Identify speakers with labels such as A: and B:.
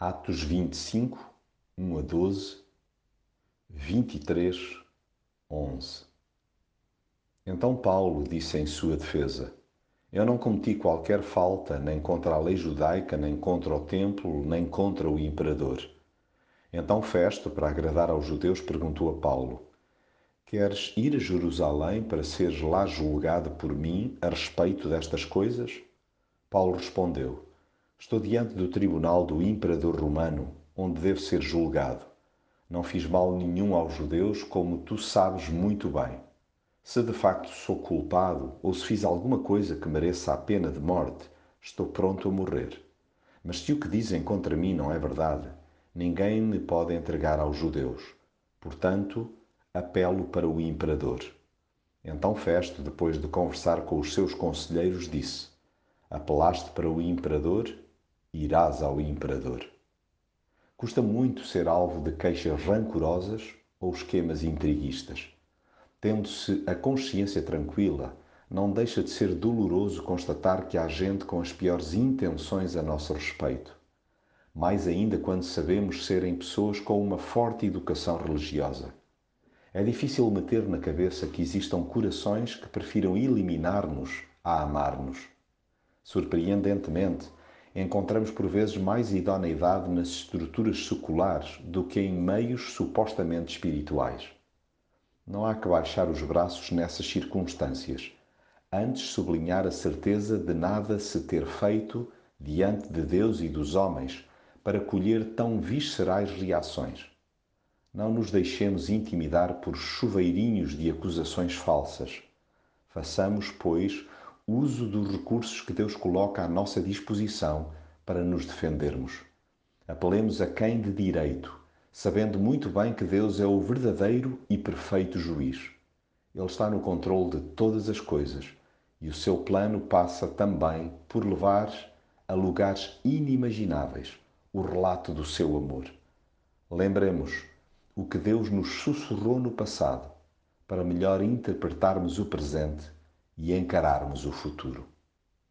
A: Atos 25, 1 a 12, 23, 11. Então Paulo disse em sua defesa: Eu não cometi qualquer falta, nem contra a lei judaica, nem contra o templo, nem contra o imperador. Então Festo, para agradar aos judeus, perguntou a Paulo: Queres ir a Jerusalém para seres lá julgado por mim a respeito destas coisas? Paulo respondeu: Estou diante do tribunal do imperador romano, onde devo ser julgado. Não fiz mal nenhum aos judeus, como tu sabes muito bem. Se de facto sou culpado ou se fiz alguma coisa que mereça a pena de morte, estou pronto a morrer. Mas se o que dizem contra mim não é verdade, ninguém me pode entregar aos judeus. Portanto, apelo para o imperador. Então Festo, depois de conversar com os seus conselheiros, disse: Apelaste para o imperador? Irás ao imperador. Custa muito ser alvo de queixas rancorosas ou esquemas intriguistas. Tendo-se a consciência tranquila, não deixa de ser doloroso constatar que há gente com as piores intenções a nosso respeito. Mais ainda quando sabemos serem pessoas com uma forte educação religiosa. É difícil meter na cabeça que existam corações que prefiram eliminar-nos a amar-nos. Surpreendentemente, encontramos por vezes mais idoneidade nas estruturas seculares do que em meios supostamente espirituais. Não há que baixar os braços nessas circunstâncias, antes sublinhar a certeza de nada se ter feito diante de Deus e dos homens para colher tão viscerais reações. Não nos deixemos intimidar por chuveirinhos de acusações falsas. Façamos, pois, uso dos recursos que Deus coloca à nossa disposição para nos defendermos. Apelemos a quem de direito, sabendo muito bem que Deus é o verdadeiro e perfeito juiz. Ele está no controle de todas as coisas e o seu plano passa também por levar a lugares inimagináveis o relato do seu amor. Lembremos o que Deus nos sussurrou no passado para melhor interpretarmos o presente e encararmos o futuro.